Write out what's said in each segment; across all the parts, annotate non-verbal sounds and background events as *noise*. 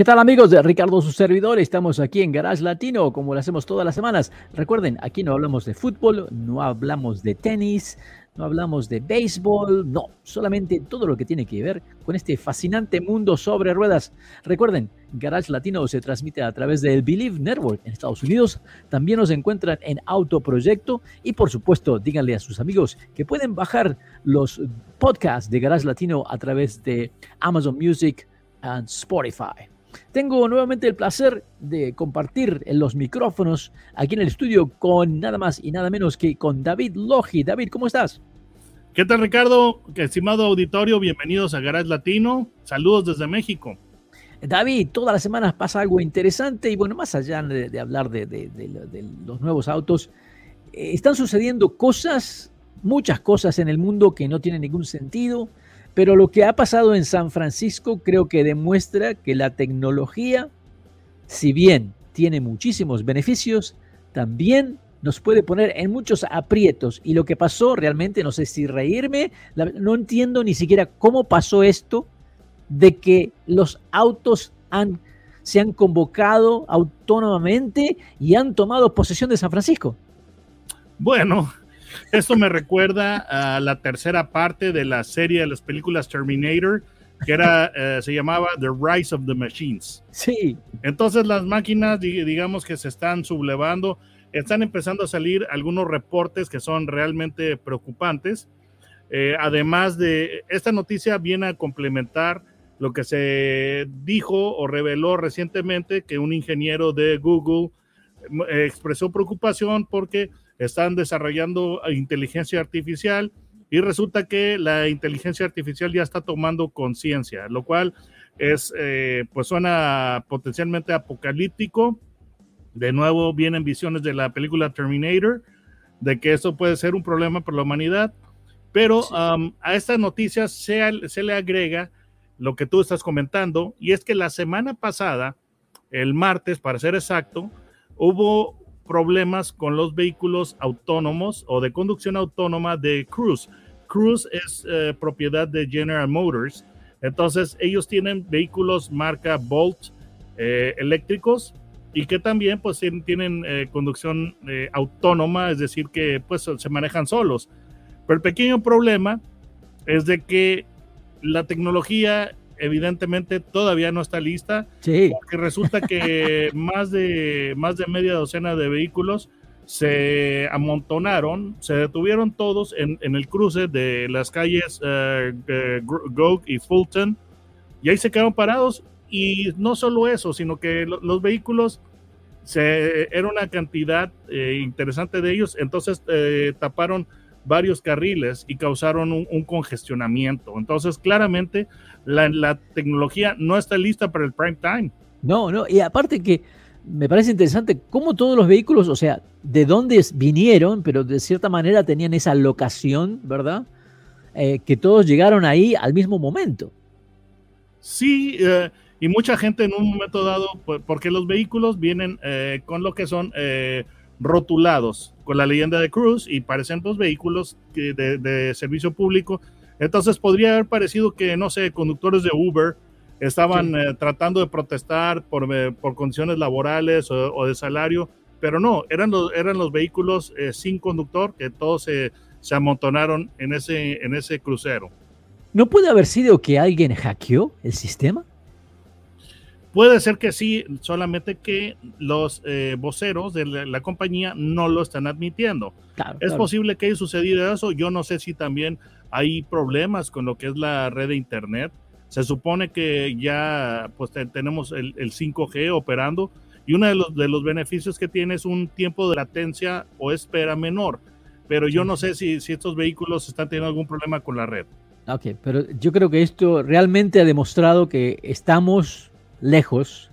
¿Qué tal amigos de Ricardo su servidor? Estamos aquí en Garage Latino como lo hacemos todas las semanas. Recuerden, aquí no hablamos de fútbol, no hablamos de tenis, no hablamos de béisbol, no, solamente todo lo que tiene que ver con este fascinante mundo sobre ruedas. Recuerden, Garage Latino se transmite a través del Believe Network en Estados Unidos. También nos encuentran en Autoproyecto y por supuesto, díganle a sus amigos que pueden bajar los podcasts de Garage Latino a través de Amazon Music and Spotify. Tengo nuevamente el placer de compartir los micrófonos aquí en el estudio con nada más y nada menos que con David Logi. David, ¿cómo estás? ¿Qué tal, Ricardo? Estimado auditorio, bienvenidos a Garage Latino. Saludos desde México. David, todas las semanas pasa algo interesante y bueno, más allá de, hablar de, los nuevos autos, eh, están sucediendo cosas, muchas cosas en el mundo que no tienen ningún sentido pero lo que ha pasado en San Francisco creo que demuestra que la tecnología, si bien tiene muchísimos beneficios, también nos puede poner en muchos aprietos. Y lo que pasó realmente, no sé si reírme, no entiendo ni siquiera cómo pasó esto de que los autos se han convocado autónomamente y han tomado posesión de San Francisco. Bueno, esto me recuerda a la tercera parte de la serie de las películas Terminator, que era, eh, se llamaba The Rise of the Machines. Sí. Entonces las máquinas, digamos que se están sublevando, están empezando a salir algunos reportes que son realmente preocupantes. Eh, además de, esta noticia viene a complementar lo que se dijo o reveló recientemente que un ingeniero de Google eh, expresó preocupación porque están desarrollando inteligencia artificial y resulta que la inteligencia artificial ya está tomando conciencia, lo cual es, eh, pues suena potencialmente apocalíptico. De nuevo vienen visiones de la película Terminator, de que eso puede ser un problema para la humanidad, pero um, a esta noticia se, se le agrega lo que tú estás comentando, y es que la semana pasada, el martes, para ser exacto, hubo problemas con los vehículos autónomos o de conducción autónoma de Cruise. Cruise es eh, propiedad de General Motors, entonces ellos tienen vehículos marca Bolt eh, eléctricos y que también pues tienen eh, conducción autónoma, es decir, que pues se manejan solos. Pero el pequeño problema es de que la tecnología evidentemente todavía no está lista, sí. porque resulta que *laughs* más de, más de media docena de vehículos se amontonaron, se detuvieron todos en, el cruce de las calles uh, y Fulton, y ahí se quedaron parados. Y no solo eso, sino que los vehículos, se, era una cantidad eh, interesante de ellos, entonces eh, taparon varios carriles y causaron un, congestionamiento. Entonces, claramente, la, tecnología no está lista para el prime time. No, no, y aparte que me parece interesante cómo todos los vehículos, o sea, de dónde vinieron, pero de cierta manera tenían esa locación, ¿verdad? Eh, que todos llegaron ahí al mismo momento. Sí, eh, y mucha gente en un momento dado, porque los vehículos vienen eh, con lo que son rotulados con la leyenda de Cruz y parecen los vehículos de, servicio público. Entonces podría haber parecido que, no sé, conductores de Uber estaban eh, tratando de protestar por, eh, por condiciones laborales o, de salario, pero no, eran los, eran los vehículos eh, sin conductor que todos se, se amontonaron en ese, en ese crucero. ¿No puede haber sido que alguien hackeó el sistema? Puede ser que sí, solamente que los eh, voceros de la, compañía no lo están admitiendo. es posible que haya sucedido eso. Yo no sé si también hay problemas con lo que es la red de Internet. Se supone que ya pues, tenemos el, 5G operando y uno de los, de los beneficios que tiene es un tiempo de latencia o espera menor. Pero yo no sé si, si estos vehículos están teniendo algún problema con la red. Ok, pero yo creo que esto realmente ha demostrado que estamos lejos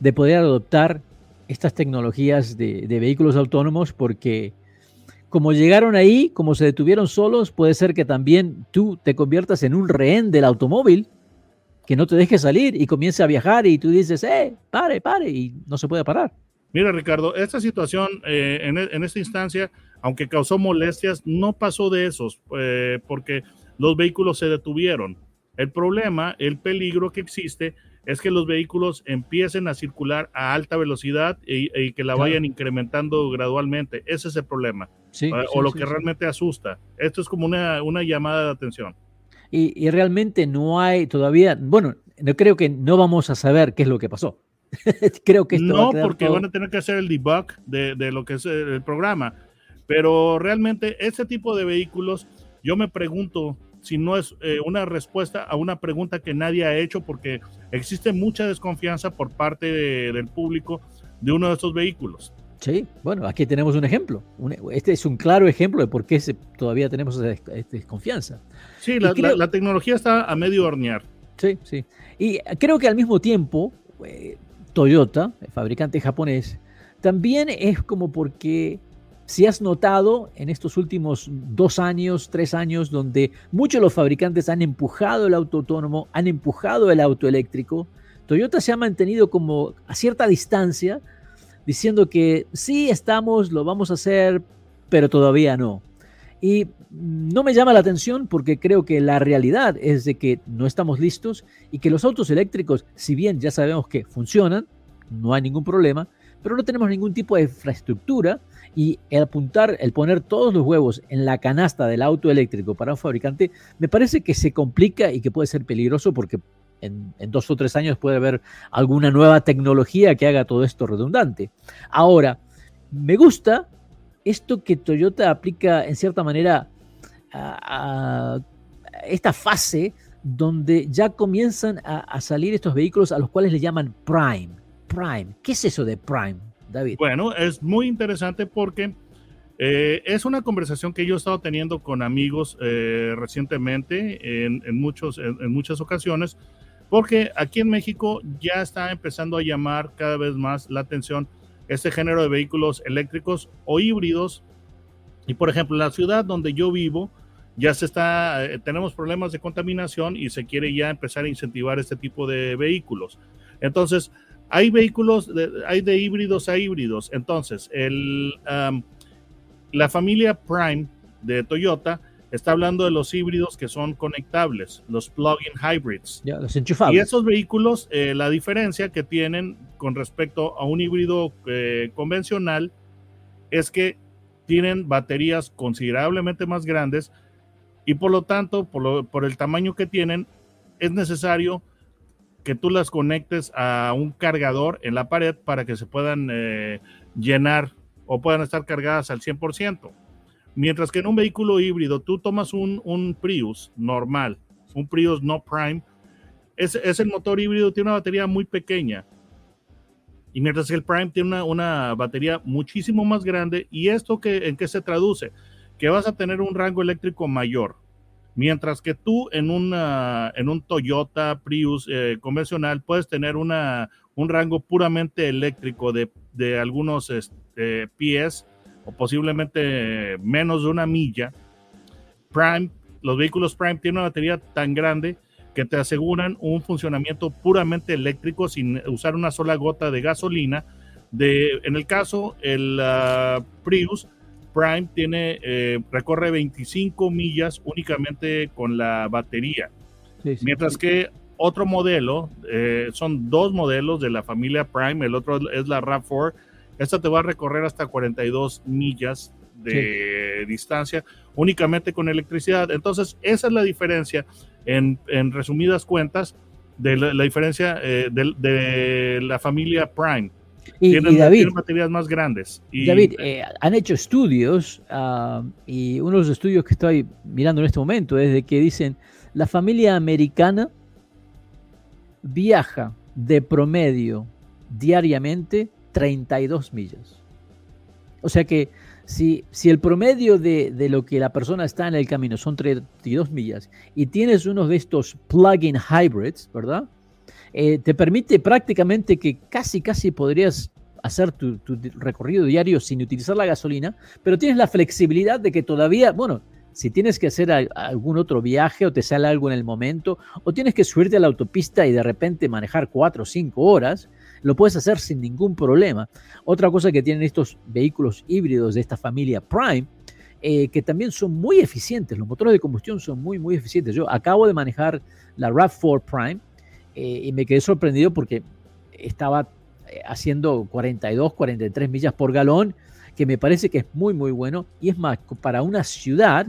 de poder adoptar estas tecnologías de, vehículos autónomos porque como llegaron ahí, como se detuvieron solos, puede ser que también tú te conviertas en un rehén del automóvil que no te deje salir y comience a viajar y tú dices, eh, pare, pare, y no se puede parar. Mira, Ricardo, esta situación eh, en, en, esta instancia, aunque causó molestias, no pasó de esos, eh, porque los vehículos se detuvieron. El problema, el peligro que existe es que los vehículos empiecen a circular a alta velocidad y, y que la Claro. vayan incrementando gradualmente. Ese es el problema. Sí, o sí, lo sí, que realmente asusta. Esto es como una, una llamada de atención. Y, y realmente no hay todavía, bueno, no creo que no vamos a saber qué es lo que pasó. *laughs* creo que esto va a No, porque todo- van a tener que hacer el debug de, de lo que es el, el programa. Pero realmente este tipo de vehículos, yo me pregunto si no es eh, una respuesta a una pregunta que nadie ha hecho porque existe mucha desconfianza por parte de- del público de uno de estos vehículos. Sí, bueno, aquí tenemos un ejemplo. Este es un claro ejemplo de por qué se- todavía tenemos esa desconfianza. Sí, la, creo- la- la tecnología está a medio hornear. Sí, sí. Y creo que al mismo tiempo, eh, Toyota, el fabricante japonés, también es como porque si has notado en estos últimos dos años, tres años, donde muchos de los fabricantes han empujado el auto autónomo, han empujado el auto eléctrico, Toyota se ha mantenido como a cierta distancia, diciendo que sí estamos, lo vamos a hacer, pero todavía no. Y no me llama la atención porque creo que la realidad es de que no estamos listos y que los autos eléctricos, si bien ya sabemos que funcionan, no hay ningún problema, pero no tenemos ningún tipo de infraestructura y el apuntar, el poner todos los huevos en la canasta del auto eléctrico para un fabricante, me parece que se complica y que puede ser peligroso porque en, dos o tres años puede haber alguna nueva tecnología que haga todo esto redundante. Ahora, me gusta esto que Toyota aplica en cierta manera a, a esta fase donde ya comienzan a, a salir estos vehículos a los cuales le llaman Prime. Prime. ¿Qué es eso de Prime, David? Bueno, es muy interesante porque eh, es una conversación que yo he estado teniendo con amigos eh, recientemente en, muchos, en muchas ocasiones, porque aquí en México ya está empezando a llamar cada vez más la atención este género de vehículos eléctricos o híbridos. Y por ejemplo, en la ciudad donde yo vivo, ya se está, eh, tenemos problemas de contaminación y se quiere ya empezar a incentivar este tipo de vehículos. Entonces, hay vehículos, de, hay de híbridos a híbridos. Entonces, el, um, la familia Prime de Toyota está hablando de los híbridos que son conectables, los plug-in hybrids. Ya, los Y esos vehículos, eh, la diferencia que tienen con respecto a un híbrido eh, convencional es que tienen baterías considerablemente más grandes y por lo tanto, por, lo- por el tamaño que tienen, es necesario que tú las conectes a un cargador en la pared para que se puedan eh, llenar o puedan estar cargadas al 100%. Mientras que en un vehículo híbrido, tú tomas un, un Prius normal, un Prius no Prime, es, es el motor híbrido, tiene una batería muy pequeña. Y mientras que el Prime tiene una, una batería muchísimo más grande. ¿Y esto que, en qué se traduce? Que vas a tener un rango eléctrico mayor. Mientras que tú en, una, en un Toyota Prius eh, convencional puedes tener una, un rango puramente eléctrico de, de algunos este, pies o posiblemente menos de una milla. Prime, los vehículos Prime tienen una batería tan grande que te aseguran un funcionamiento puramente eléctrico sin usar una sola gota de gasolina. De, en el caso, el uh, Prius Prime tiene, eh, recorre 25 millas únicamente con la batería. Sí, sí. Mientras que otro modelo, eh, son dos modelos de la familia Prime, el otro es la RAV4, esta te va a recorrer hasta 42 millas de distancia únicamente con electricidad. Entonces, esa es la diferencia, en, en resumidas cuentas, de la, la diferencia eh, de, de, la familia Prime. Y, tienen, y David, tienen baterías más grandes. Y, David, eh, han hecho estudios uh, y uno de los estudios que estoy mirando en este momento es de que dicen la familia americana viaja de promedio diariamente 32 millas. O sea que si, si el promedio de, de, lo que la persona está en el camino son 32 millas y tienes uno de estos plug-in hybrids, ¿verdad? Eh, te permite prácticamente que casi, casi podrías hacer tu, recorrido diario sin utilizar la gasolina, pero tienes la flexibilidad de que todavía, bueno, si tienes que hacer algún otro viaje o te sale algo en el momento, o tienes que subirte a la autopista y de repente manejar cuatro o cinco horas, lo puedes hacer sin ningún problema. Otra cosa que tienen estos vehículos híbridos de esta familia Prime, eh, que también son muy eficientes, los motores de combustión son muy, muy eficientes. Yo acabo de manejar la RAV4 Prime eh, y me quedé sorprendido porque estaba eh, haciendo 42, 43 millas por galón, que me parece que es muy, muy bueno. Y es más, para una ciudad,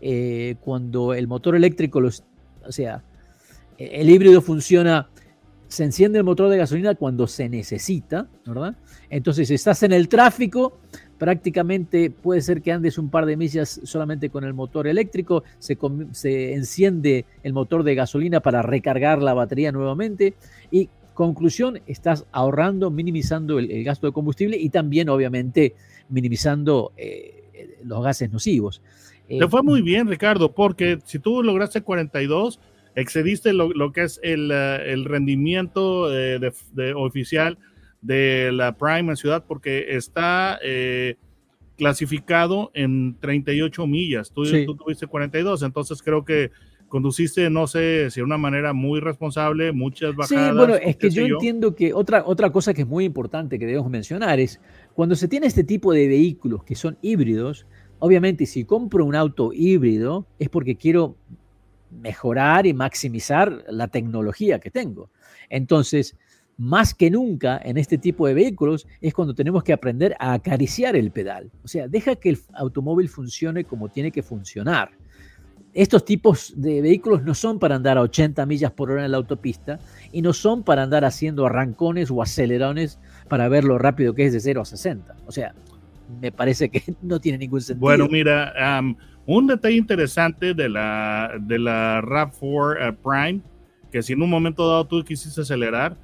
eh, cuando el motor eléctrico, o sea, el híbrido funciona, se enciende el motor de gasolina cuando se necesita, ¿verdad? Entonces, estás en el tráfico, prácticamente puede ser que andes un par de millas solamente con el motor eléctrico, se, se enciende el motor de gasolina para recargar la batería nuevamente y conclusión, estás ahorrando, minimizando el, gasto de combustible y también obviamente minimizando eh, los gases nocivos. Te eh, fue muy bien, Ricardo, porque si tú lograste 42, excediste lo, que es el, eh, rendimiento eh, de, oficial de la Prime en ciudad, porque está clasificado en 38 millas. Tú, tú, tuviste 42, entonces creo que conduciste, no sé, si de una manera muy responsable, muchas bajadas. Sí, bueno, es que yo, yo, entiendo que otra, otra cosa que es muy importante que debemos mencionar es cuando se tiene este tipo de vehículos que son híbridos, Obviamente, si compro un auto híbrido es porque quiero mejorar y maximizar la tecnología que tengo. Entonces, más que nunca en este tipo de vehículos es cuando tenemos que aprender a acariciar el pedal. O sea, deja que el automóvil funcione como tiene que funcionar. Estos tipos de vehículos no son para andar a 80 millas por hora en la autopista y no son para andar haciendo arrancones o acelerones para ver lo rápido que es de 0 a 60. O sea, me parece que *laughs* no tiene ningún sentido. Bueno, mira, un detalle interesante de la, de la RAV4 eh, Prime, que si en un momento dado tú quisiste acelerar,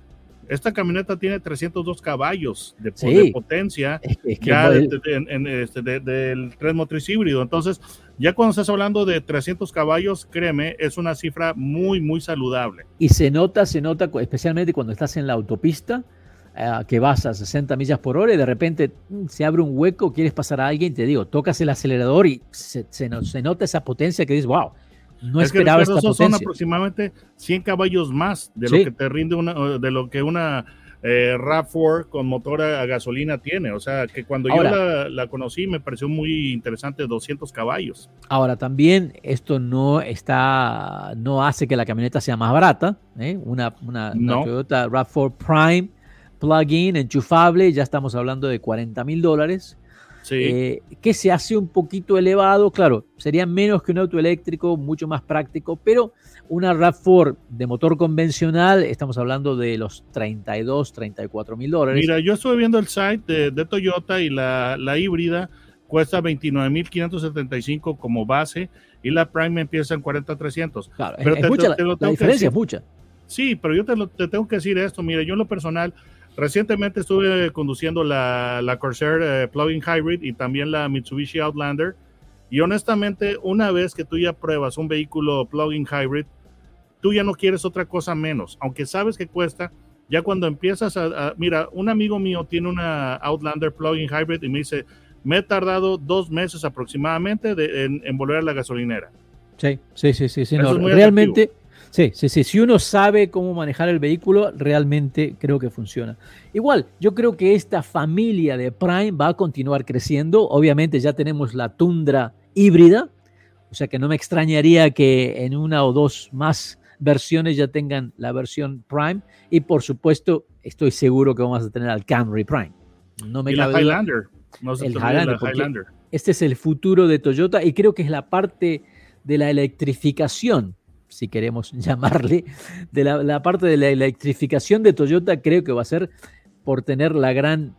esta camioneta tiene 302 caballos de, potencia ya este, del tren motriz híbrido. Entonces, ya cuando estás hablando de 300 caballos, créeme, es una cifra muy, muy saludable. Y se nota, se nota, especialmente cuando estás en la autopista, eh, que vas a 60 millas por hora y de repente mm, se abre un hueco, quieres pasar a alguien, te digo, tocas el acelerador y se, se, nota esa potencia que dices, wow, no esperaba esta potencia. Son aproximadamente 100 caballos más de lo que te rinde una, de lo que una eh, RAV4 con motor a, gasolina tiene. O sea, que cuando yo la, la, conocí me pareció muy interesante, 200 caballos. Ahora, también esto no está, no hace que la camioneta sea más barata. ¿eh? Una, una, una Toyota RAV4 Prime plugin enchufable, ya estamos hablando de 40 mil dólares. Eh, que se hace un poquito elevado, claro, sería menos que un auto eléctrico, mucho más práctico, pero una RAV4 de motor convencional, estamos hablando de los 32, 34 mil dólares. Mira, yo estuve viendo el site de, Toyota y la, la híbrida cuesta 29.575 como base y la Prime empieza en 40.300. Claro, pero es, mucha, la, diferencia es mucha. Sí, pero yo te, te, tengo que decir esto, mira, yo en lo personal Recientemente estuve conduciendo la, la Corsair eh, Plug-in Hybrid y también la Mitsubishi Outlander. Y honestamente, una vez que tú ya pruebas un vehículo plug-in hybrid, tú ya no quieres otra cosa menos, aunque sabes que cuesta. Ya cuando empiezas a, mira, un amigo mío tiene una Outlander plug-in hybrid y me dice, me he tardado dos meses aproximadamente en, volver a la gasolinera. Sí, sí, sí, sí, realmente, Sí, sí, sí. Si uno sabe cómo manejar el vehículo, realmente creo que funciona. Igual, yo creo que esta familia de Prime va a continuar creciendo. Obviamente ya tenemos la Tundra híbrida, o sea que no me extrañaría que en una o dos más versiones ya tengan la versión Prime. Y por supuesto, estoy seguro que vamos a tener al Camry Prime. No me y cabe la Highlander. el Highlander, Este es el futuro de Toyota y creo que es la parte de la electrificación si queremos *laughs* llamarle, de la, parte de la electrificación de Toyota, creo que va a ser por tener la gran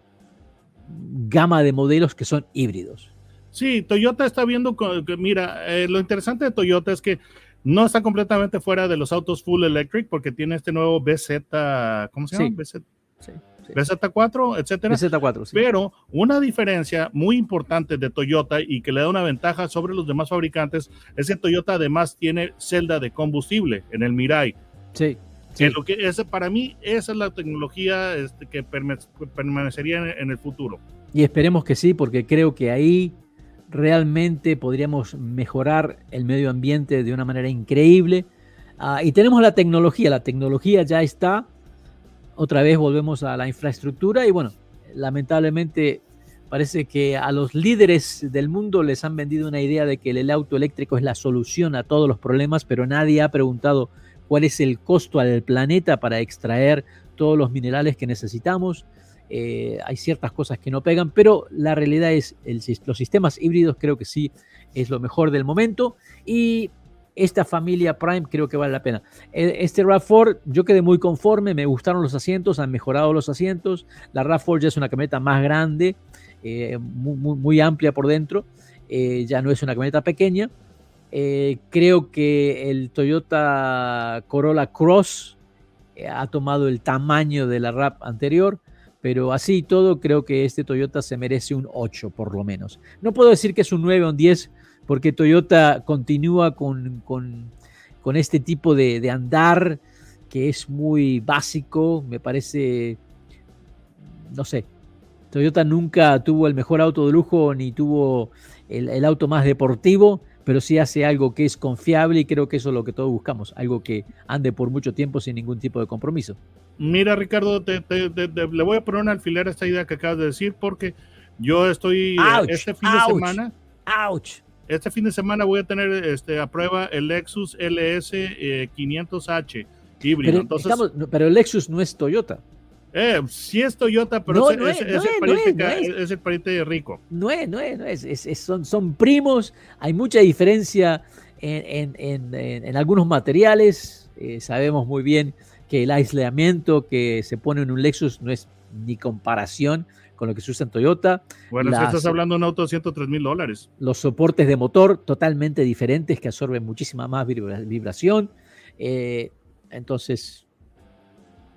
gama de modelos que son híbridos. Sí, Toyota está viendo, mira, eh, lo interesante de Toyota es que no está completamente fuera de los autos full electric porque tiene este nuevo BZ, ¿cómo se llama? BZ, sí. BZ4, etcétera. BZ4, Pero una diferencia muy importante de Toyota y que le da una ventaja sobre los demás fabricantes es que Toyota además tiene celda de combustible en el Mirai. Sí. lo que ese, para mí, esa es la tecnología este, que permanecería en, el futuro. Y esperemos que sí, porque creo que ahí realmente podríamos mejorar el medio ambiente de una manera increíble. Ah, y tenemos la tecnología, la tecnología ya está. Otra vez volvemos a la infraestructura y bueno, lamentablemente parece que a los líderes del mundo les han vendido una idea de que el auto eléctrico es la solución a todos los problemas, pero nadie ha preguntado cuál es el costo al planeta para extraer todos los minerales que necesitamos. Eh, hay ciertas cosas que no pegan, pero la realidad es el, los sistemas híbridos creo que sí es lo mejor del momento y esta familia Prime creo que vale la pena. E, este RAV4 yo quedé muy conforme, me gustaron los asientos, han mejorado los asientos. La RAV4 ya es una camioneta más grande, eh, muy, amplia por dentro, eh, ya no es una camioneta pequeña. Eh, creo que el Toyota Corolla Cross ha tomado el tamaño de la RAV anterior, pero así y todo creo que este Toyota se merece un 8 por lo menos. No puedo decir que es un 9 o un 10 porque Toyota continúa con, este tipo de, andar que es muy básico, me parece, no sé, Toyota nunca tuvo el mejor auto de lujo ni tuvo el, auto más deportivo, pero sí hace algo que es confiable y creo que eso es lo que todos buscamos, algo que ande por mucho tiempo sin ningún tipo de compromiso. Mira, Ricardo, le voy a poner un alfiler a esta idea que acabas de decir porque yo estoy este fin de semana. ¡Auch! Este fin de semana voy a tener este, a prueba el Lexus LS 500H eh, híbrido. Pero, Entonces, pero el Lexus no es Toyota. Eh, sí es Toyota, pero es, el pariente, rico. No es, no es, no es, son, son primos, hay mucha diferencia en, en, en, algunos materiales, eh, sabemos muy bien que el aislamiento que se pone en un Lexus no es ni comparación con lo que se usa en Toyota. Bueno, si estás hablando de un auto de 103 mil dólares. Los soportes de motor totalmente diferentes que absorben muchísima más vibración. Eh, entonces,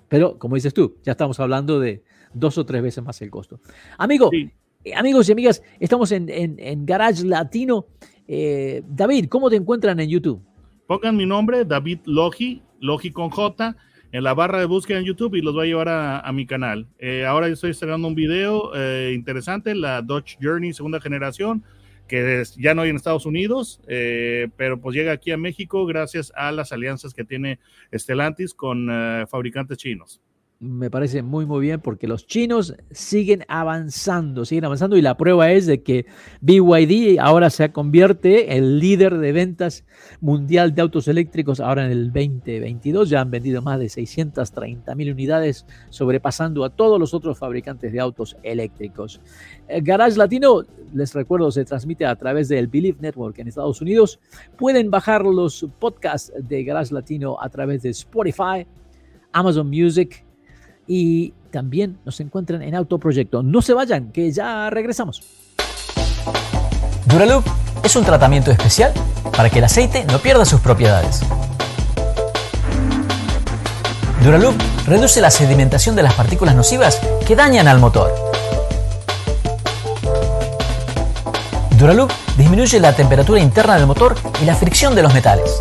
pero como dices tú, ya estamos hablando de dos o tres veces más el costo. Amigo, eh, amigos y amigas, estamos en, Garage Latino. Eh, David, ¿cómo te encuentran en YouTube? Pongan mi nombre, David Logi, Logi con J en la barra de búsqueda en YouTube y los voy a llevar a, mi canal. Eh, ahora estoy estrenando un video eh, interesante, la Dodge Journey segunda generación, que ya no hay en Estados Unidos, eh, pero pues llega aquí a México gracias a las alianzas que tiene Stellantis con fabricantes chinos me parece muy muy bien porque los chinos siguen avanzando, siguen avanzando y la prueba es de que BYD ahora se convierte el líder de ventas mundial de autos eléctricos ahora en el 2022, ya han vendido más de 630 mil unidades sobrepasando a todos los otros fabricantes de autos eléctricos. El Garage Latino, les recuerdo, se transmite a través del Believe Network en Estados Unidos. Pueden bajar los podcasts de Garage Latino a través de Spotify, Amazon Music, y también nos encuentran en Autoproyecto. No se vayan, que ya regresamos. Duraloop es un tratamiento especial para que el aceite no pierda sus propiedades. Duraloop reduce la sedimentación de las partículas nocivas que dañan al motor. Duraloop disminuye la temperatura interna del motor y la fricción de los metales.